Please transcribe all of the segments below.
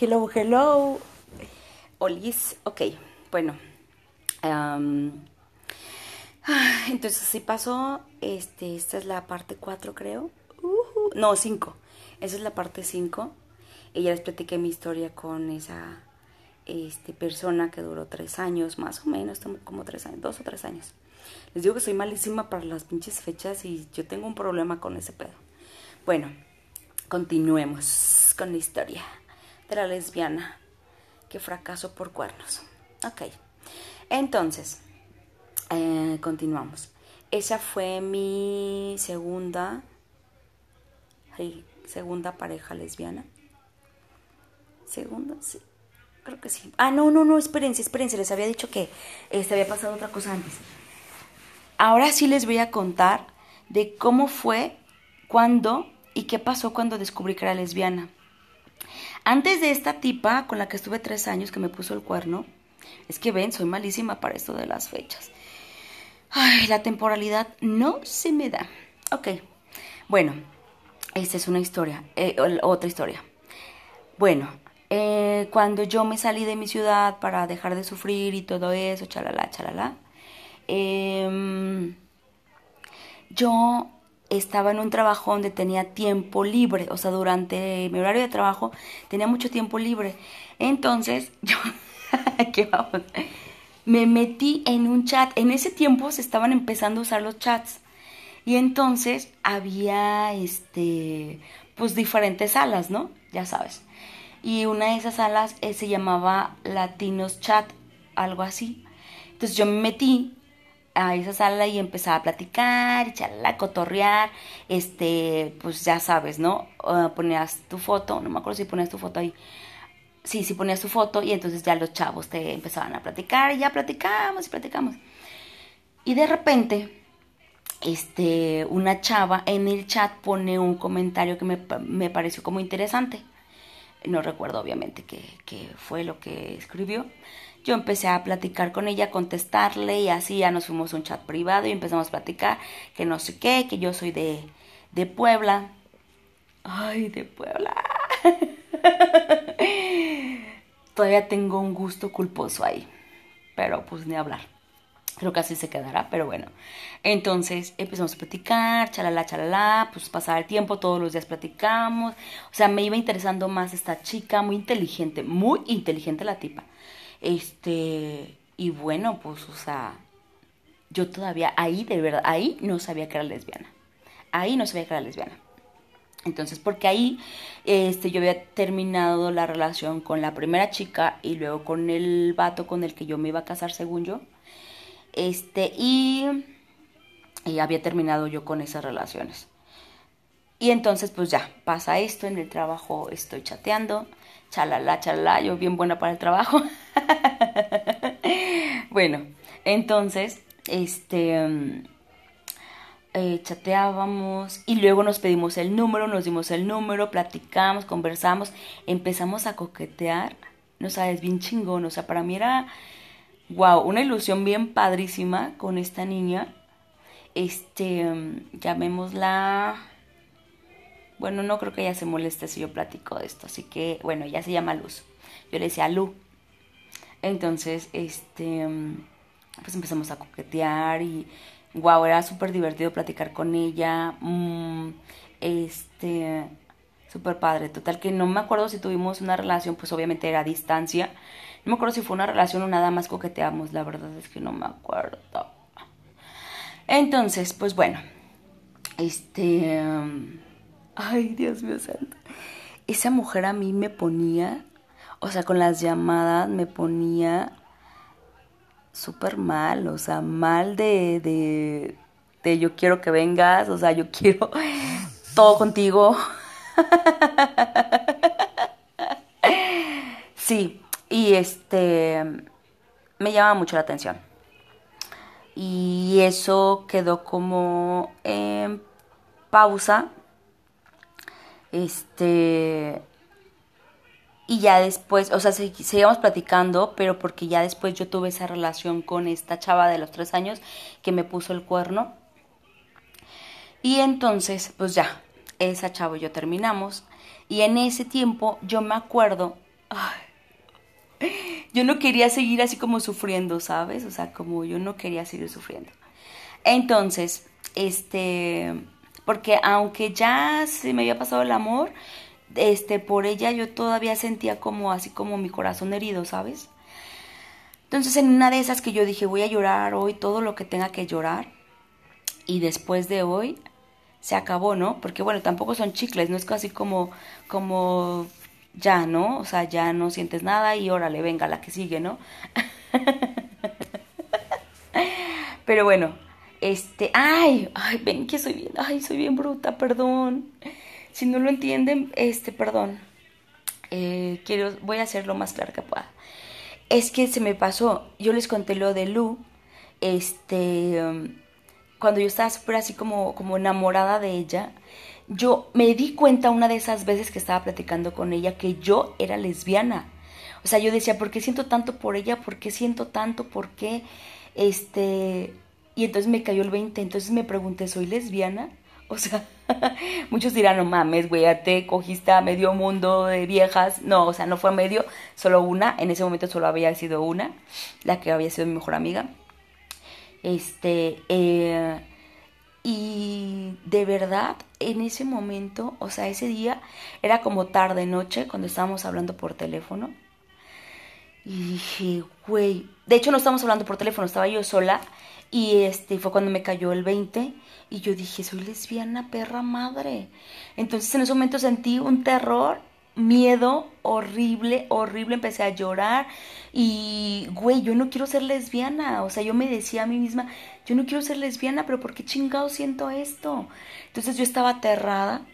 Hello, hello. Olis, ok, bueno. entonces así pasó. Este, esta es la parte 4, creo. no, 5. Esa es la parte 5. Y ya les platiqué mi historia con esa este, persona que duró 3 años, más o menos, como 3 años, 2 o 3 años. Les digo que soy malísima para las pinches fechas y yo tengo un problema con ese pedo. Bueno, continuemos con la historia de la lesbiana que fracasó por cuernos. Ok, entonces, eh, continuamos. Esa fue mi segunda, segunda pareja lesbiana. Segunda, sí. Creo que sí. Ah, no, no, no, espérense, espérense. Les había dicho que este, había pasado otra cosa antes. Ahora sí les voy a contar de cómo fue, cuándo y qué pasó cuando descubrí que era lesbiana. Antes de esta tipa con la que estuve tres años que me puso el cuerno, es que ven, soy malísima para esto de las fechas. Ay, la temporalidad no se me da. Ok, bueno, esta es una historia, eh, otra historia. Bueno, eh, cuando yo me salí de mi ciudad para dejar de sufrir y todo eso, chalala, chalala, eh, yo estaba en un trabajo donde tenía tiempo libre, o sea, durante mi horario de trabajo tenía mucho tiempo libre. Entonces, yo, ¿qué vamos? Me metí en un chat. En ese tiempo se estaban empezando a usar los chats. Y entonces había, este, pues diferentes salas, ¿no? Ya sabes. Y una de esas salas eh, se llamaba Latinos Chat, algo así. Entonces yo me metí a esa sala y empezaba a platicar, y a cotorrear, este, pues ya sabes, ¿no? Ponías tu foto, no me acuerdo si ponías tu foto ahí. Sí, sí ponías tu foto y entonces ya los chavos te empezaban a platicar y ya platicamos y platicamos. Y de repente, este, una chava en el chat pone un comentario que me, me pareció como interesante. No recuerdo obviamente qué, qué fue lo que escribió yo empecé a platicar con ella, a contestarle y así ya nos fuimos a un chat privado y empezamos a platicar que no sé qué, que yo soy de, de Puebla. Ay, de Puebla. Todavía tengo un gusto culposo ahí, pero pues ni hablar. Creo que así se quedará, pero bueno. Entonces empezamos a platicar, chalala, chalala, pues pasaba el tiempo, todos los días platicamos. O sea, me iba interesando más esta chica, muy inteligente, muy inteligente la tipa. Este, y bueno, pues, o sea, yo todavía ahí, de verdad, ahí no sabía que era lesbiana. Ahí no sabía que era lesbiana. Entonces, porque ahí este, yo había terminado la relación con la primera chica y luego con el vato con el que yo me iba a casar, según yo. Este, y, y había terminado yo con esas relaciones. Y entonces, pues ya, pasa esto, en el trabajo estoy chateando, chalala, chalala, yo bien buena para el trabajo. bueno, entonces, este, mm, eh, chateábamos y luego nos pedimos el número, nos dimos el número, platicamos, conversamos, empezamos a coquetear, no sabes, bien chingón, o sea, para mí era, wow, una ilusión bien padrísima con esta niña, este, mm, llamémosla bueno, no creo que ella se moleste si yo platico de esto, así que, bueno, ella se llama Luz. Yo le decía Lu. Entonces, este, pues empezamos a coquetear y, wow, era súper divertido platicar con ella. Mm, este, súper padre. Total que no me acuerdo si tuvimos una relación, pues obviamente era a distancia. No me acuerdo si fue una relación o nada más coqueteamos, la verdad es que no me acuerdo. Entonces, pues bueno, este Ay, Dios mío santo. Esa mujer a mí me ponía, o sea, con las llamadas me ponía súper mal, o sea, mal de, de, yo quiero que vengas, o sea, yo quiero todo contigo. Sí, y este me llama mucho la atención. Y eso quedó como en pausa este. Y ya después, o sea, seguíamos platicando, pero porque ya después yo tuve esa relación con esta chava de los tres años que me puso el cuerno. Y entonces, pues ya, esa chava y yo terminamos. Y en ese tiempo yo me acuerdo, yo no quería seguir así como sufriendo, ¿sabes? O sea, como yo no quería seguir sufriendo. Entonces, este, porque aunque ya se me había pasado el amor, este, por ella yo todavía sentía como así como mi corazón herido, ¿sabes? Entonces en una de esas que yo dije voy a llorar hoy todo lo que tenga que llorar y después de hoy se acabó, ¿no? Porque bueno, tampoco son chicles, no es casi como, como ya, ¿no? O sea, ya no sientes nada y órale, venga, la que sigue, ¿no? Pero bueno, este, ay, ay, ven que soy bien, ay, soy bien bruta, perdón. Si no lo entienden, este, perdón. Eh, quiero, voy a hacer lo más claro que pueda. Es que se me pasó, yo les conté lo de Lu, este, um, cuando yo estaba súper así como, como enamorada de ella, yo me di cuenta una de esas veces que estaba platicando con ella que yo era lesbiana. O sea, yo decía, ¿por qué siento tanto por ella? ¿Por qué siento tanto? ¿Por qué? Este, y entonces me cayó el 20, entonces me pregunté, ¿soy lesbiana? O sea, muchos dirán, no mames, güey, te cogiste a medio mundo de viejas. No, o sea, no fue medio, solo una. En ese momento solo había sido una, la que había sido mi mejor amiga. Este, eh, y de verdad, en ese momento, o sea, ese día era como tarde, noche, cuando estábamos hablando por teléfono. Y dije, güey, de hecho no estábamos hablando por teléfono, estaba yo sola y este fue cuando me cayó el 20 y yo dije, soy lesbiana, perra madre. Entonces en ese momento sentí un terror, miedo horrible, horrible, empecé a llorar y, güey, yo no quiero ser lesbiana. O sea, yo me decía a mí misma, yo no quiero ser lesbiana, pero ¿por qué chingado siento esto? Entonces yo estaba aterrada,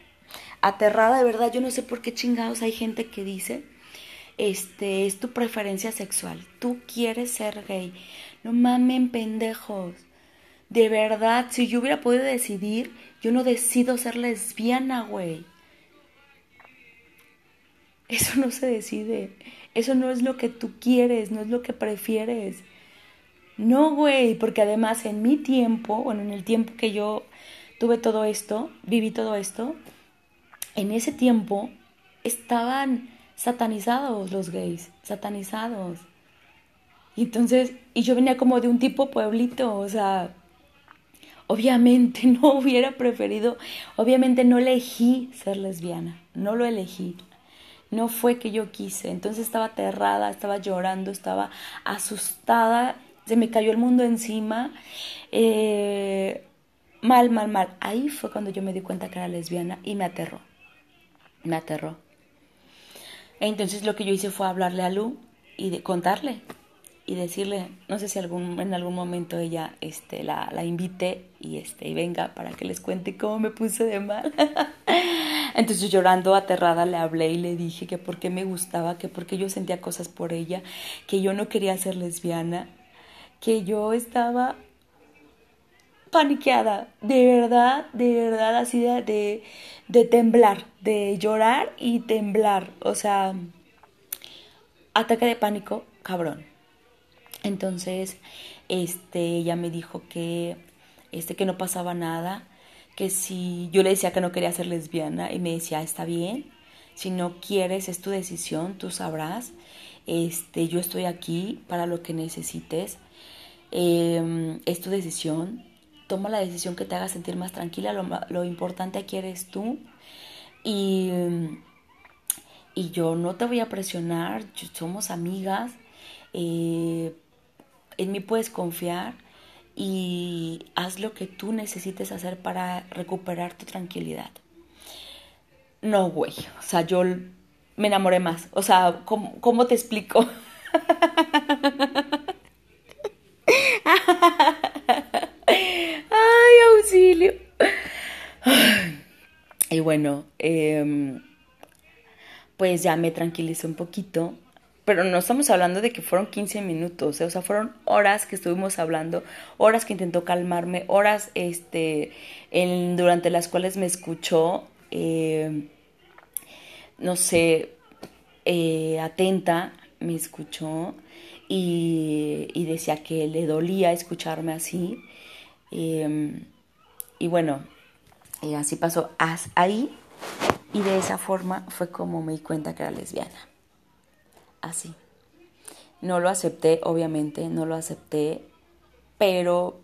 aterrada de verdad, yo no sé por qué chingados hay gente que dice, este, es tu preferencia sexual, tú quieres ser gay. No mamen pendejos. De verdad, si yo hubiera podido decidir, yo no decido ser lesbiana, güey. Eso no se decide. Eso no es lo que tú quieres, no es lo que prefieres. No, güey, porque además en mi tiempo, bueno, en el tiempo que yo tuve todo esto, viví todo esto, en ese tiempo estaban satanizados los gays, satanizados. Entonces, y yo venía como de un tipo pueblito, o sea, obviamente no hubiera preferido, obviamente no elegí ser lesbiana, no lo elegí. No fue que yo quise, entonces estaba aterrada, estaba llorando, estaba asustada, se me cayó el mundo encima. Eh, mal, mal, mal. Ahí fue cuando yo me di cuenta que era lesbiana y me aterró. Me aterró. Entonces lo que yo hice fue hablarle a Lu y de contarle y decirle, no sé si algún, en algún momento ella este, la, la invite y, este, y venga para que les cuente cómo me puse de mal. Entonces llorando, aterrada, le hablé y le dije que por qué me gustaba, que porque yo sentía cosas por ella, que yo no quería ser lesbiana, que yo estaba paniqueada, de verdad, de verdad, así de, de, de temblar, de llorar y temblar, o sea, ataque de pánico, cabrón. Entonces, este, ella me dijo que, este, que no pasaba nada, que si yo le decía que no quería ser lesbiana y me decía, está bien, si no quieres es tu decisión, tú sabrás, este, yo estoy aquí para lo que necesites, em, es tu decisión, toma la decisión que te haga sentir más tranquila, lo, lo importante aquí eres tú y, y yo no te voy a presionar, somos amigas, eh, en mí puedes confiar y haz lo que tú necesites hacer para recuperar tu tranquilidad. No, güey, o sea, yo me enamoré más. O sea, ¿cómo, te explico? Ay, auxilio. Y bueno, em, pues ya me tranquilicé un poquito pero no estamos hablando de que fueron 15 minutos, ¿eh? o sea, fueron horas que estuvimos hablando, horas que intentó calmarme, horas este, durante las cuales me escuchó, eh, no sé, eh, atenta, me escuchó y, y, decía que le dolía escucharme así. Em, y bueno, así pasó ahí y de esa forma fue como me di cuenta que era lesbiana. Así. No lo acepté, obviamente, no lo acepté, pero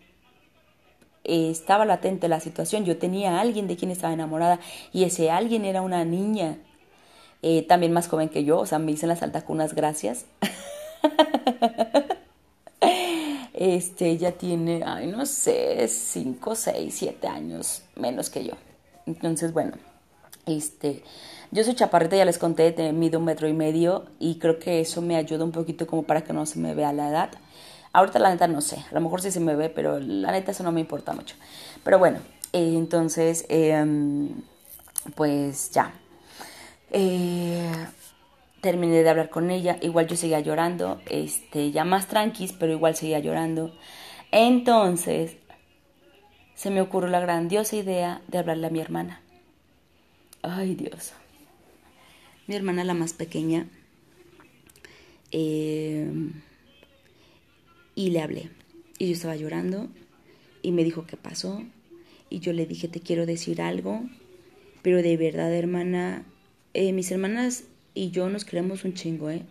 estaba latente la situación. Yo tenía a alguien de quien estaba enamorada y ese alguien era una niña, eh, también más joven que yo, o sea, me dicen las altacunas gracias. este, ella tiene, ay, no sé, 5, 6, 7 años menos que yo. Entonces, bueno, este, yo soy chaparrita, ya les conté, de mido un metro y medio y creo que eso me ayuda un poquito como para que no se me vea la edad. Ahorita la neta no sé, a lo mejor sí se me ve, pero la neta eso no me importa mucho. Pero bueno, eh, entonces, em, pues ya. Eh, terminé de hablar con ella, igual yo seguía llorando, este, ya más tranquis, pero igual seguía llorando. Entonces, se me ocurrió la grandiosa idea de hablarle a mi hermana. Ay Dios. Mi hermana, la más pequeña, eh, y le hablé. Y yo estaba llorando y me dijo qué pasó. Y yo le dije, te quiero decir algo, pero de verdad, hermana, eh, mis hermanas y yo nos queremos un chingo, ¿eh?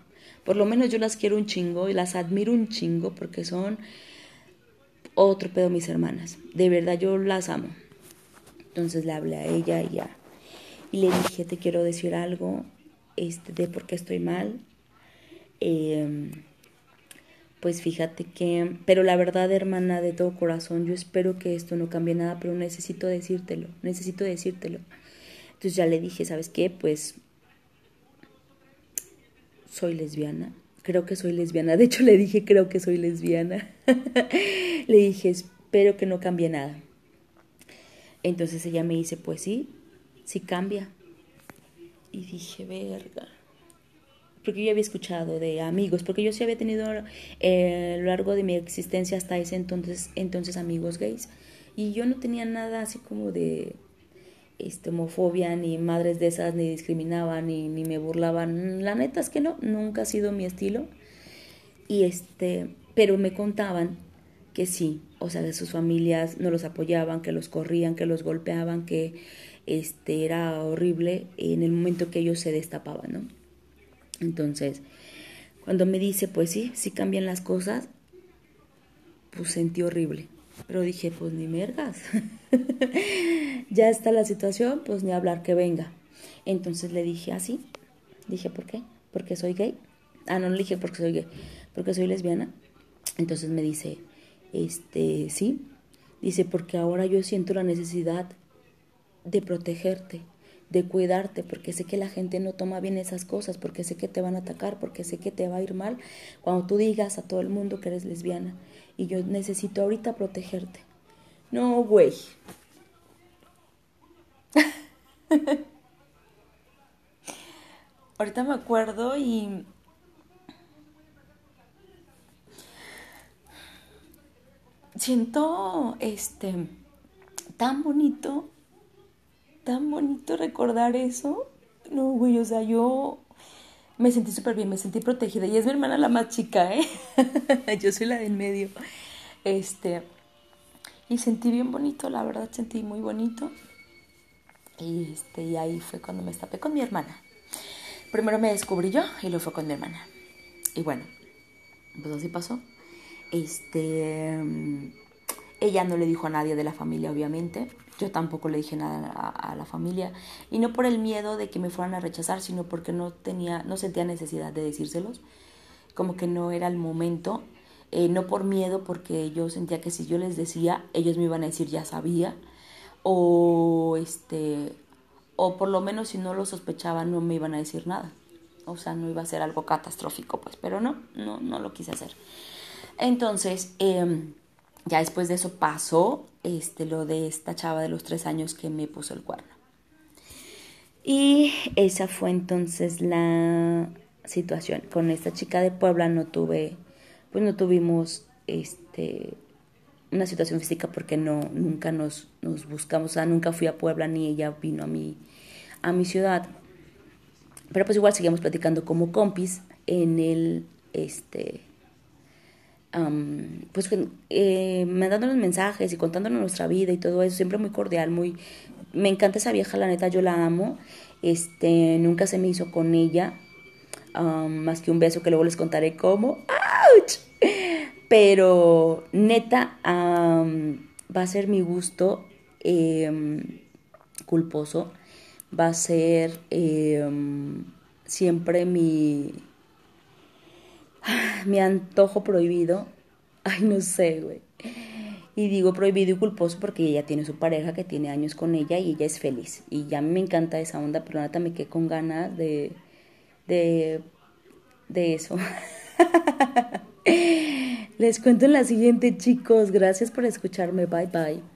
Por lo menos yo las quiero un chingo y las admiro un chingo porque son otro pedo mis hermanas. De verdad yo las amo. Entonces le hablé a ella y ya. Y le dije, te quiero decir algo este, de por qué estoy mal. Eh, pues fíjate que, pero la verdad hermana de todo corazón, yo espero que esto no cambie nada, pero necesito decírtelo, necesito decírtelo. Entonces ya le dije, ¿sabes qué? Pues soy lesbiana, creo que soy lesbiana, de hecho le dije, creo que soy lesbiana. le dije, espero que no cambie nada. Entonces ella me dice, pues sí, sí cambia. Y dije, verga porque yo había escuchado de amigos, porque yo sí había tenido eh, a lo largo de mi existencia hasta ese entonces, entonces amigos gays. Y yo no tenía nada así como de este, homofobia, ni madres de esas, ni discriminaban, ni, ni me burlaban. La neta es que no, nunca ha sido mi estilo. Y este, pero me contaban que sí, o sea, de sus familias no los apoyaban, que los corrían, que los golpeaban, que este era horrible en el momento que ellos se destapaban, ¿no? Entonces, cuando me dice, pues sí, sí cambian las cosas, pues sentí horrible. Pero dije, pues ni mergas. ya está la situación, pues ni hablar que venga. Entonces le dije así. dije, ¿por qué? Porque soy gay. Ah, no, le dije porque soy gay. Porque soy lesbiana. Entonces me dice, este, sí. Dice, porque ahora yo siento la necesidad de protegerte de cuidarte, porque sé que la gente no toma bien esas cosas, porque sé que te van a atacar, porque sé que te va a ir mal cuando tú digas a todo el mundo que eres lesbiana. Y yo necesito ahorita protegerte. No, güey. ahorita me acuerdo y... Siento, este, tan bonito tan bonito recordar eso. No, güey, o sea, yo me sentí súper bien, me sentí protegida. Y es mi hermana la más chica, ¿eh? yo soy la del medio. Este, y sentí bien bonito, la verdad, sentí muy bonito. Y, este, y ahí fue cuando me estapé con mi hermana. Primero me descubrí yo y luego fue con mi hermana. Y bueno, pues así pasó. Este, ella no le dijo a nadie de la familia, obviamente. Yo tampoco le dije nada a, la familia. Y no por el miedo de que me fueran a rechazar, sino porque no tenía, no sentía necesidad de decírselos, como que no era el momento, eh, no por miedo, porque yo sentía que si yo les decía, ellos me iban a decir ya sabía, o este, o por lo menos si no lo sospechaban no me iban a decir nada, o sea no iba a ser algo catastrófico, pues, pero no, no, no lo quise hacer. Entonces, em, ya después de eso pasó este, lo de esta chava de los tres años que me puso el cuerno. Y esa fue entonces la situación. Con esta chica de Puebla no tuve, pues no tuvimos este, una situación física porque no, nunca nos, nos buscamos, o sea, nunca fui a Puebla ni ella vino a mi, a mi ciudad. Pero pues igual seguimos platicando como compis en el, este, pues eh, mandándonos mensajes y contándonos nuestra vida y todo eso, siempre muy cordial, muy... Me encanta esa vieja, la neta, yo la amo. Este, nunca se me hizo con ella. más que un beso que luego les contaré cómo. ¡Auch! Pero neta, va a ser mi gusto em, culposo, va a ser em, siempre mi, mi antojo prohibido. Ay, no sé, güey. Y digo prohibido y culposo porque ella tiene su pareja que tiene años con ella y ella es feliz. Y ya me encanta esa onda, pero neta me quedé con ganas de, de, de eso. Les cuento en la siguiente, chicos. Gracias por escucharme. Bye bye.